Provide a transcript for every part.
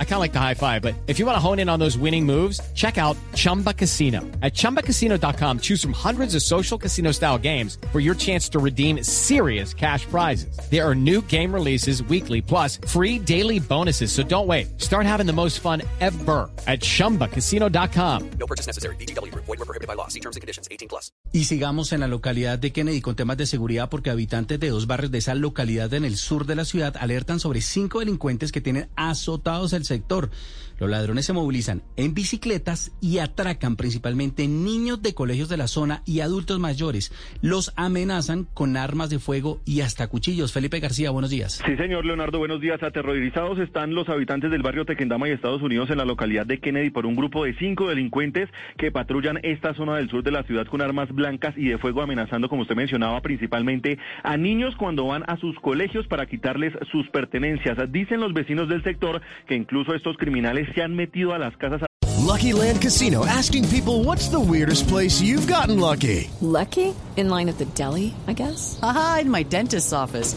I kind of like the high five, but if you want to hone in on those winning moves, check out Chumba Casino. At ChumbaCasino.com, choose from hundreds of social casino style games for your chance to redeem serious cash prizes. There are new game releases weekly, plus free daily bonuses. So don't wait. Start having the most fun ever at ChumbaCasino.com. No purchase necessary. VGW. Void were prohibited by law. See terms and conditions. 18 plus. Y sigamos en la localidad de Kennedy con temas de seguridad porque habitantes de dos barrios de esa localidad en el sur de la ciudad alertan sobre cinco delincuentes que tienen azotados el sector. Los ladrones se movilizan en bicicletas y atracan principalmente niños de colegios de la zona y adultos mayores. Los amenazan con armas de fuego y hasta cuchillos. Felipe García, buenos días. Sí, señor Leonardo, buenos días. Aterrorizados están los habitantes del barrio Tequendama y Estados Unidos en la localidad de Kennedy por un grupo de cinco delincuentes que patrullan esta zona del sur de la ciudad con armas blancas y de fuego amenazando, como usted mencionaba, principalmente a niños cuando van a sus colegios para quitarles sus pertenencias. Dicen los vecinos del sector que incluso estos criminales se han metido a las casas. Lucky Land Casino asking people what's the weirdest place you've gotten lucky? Lucky? In line at the deli, I guess? Aha, in my dentist's office.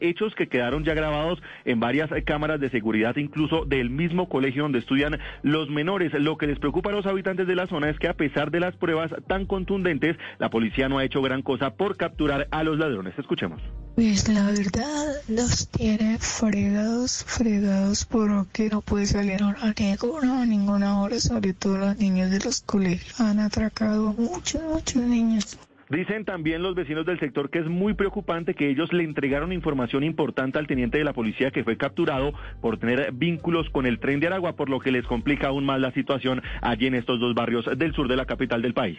Hechos que quedaron ya grabados en varias cámaras de seguridad, incluso del mismo colegio donde estudian los menores. Lo que les preocupa a los habitantes de la zona es que a pesar de las pruebas tan contundentes, la policía no ha hecho gran cosa por capturar a los ladrones. Escuchemos. Pues la verdad los tiene fregados, fregados porque no puede salir a ninguna, a ninguna hora, sobre todo los niños de los colegios. Han atracado muchos, muchos niños. Dicen también los vecinos del sector que es muy preocupante que ellos le entregaron información importante al teniente de la policía que fue capturado por tener vínculos con el tren de Aragua, por lo que les complica aún más la situación allí en estos dos barrios del sur de la capital del país.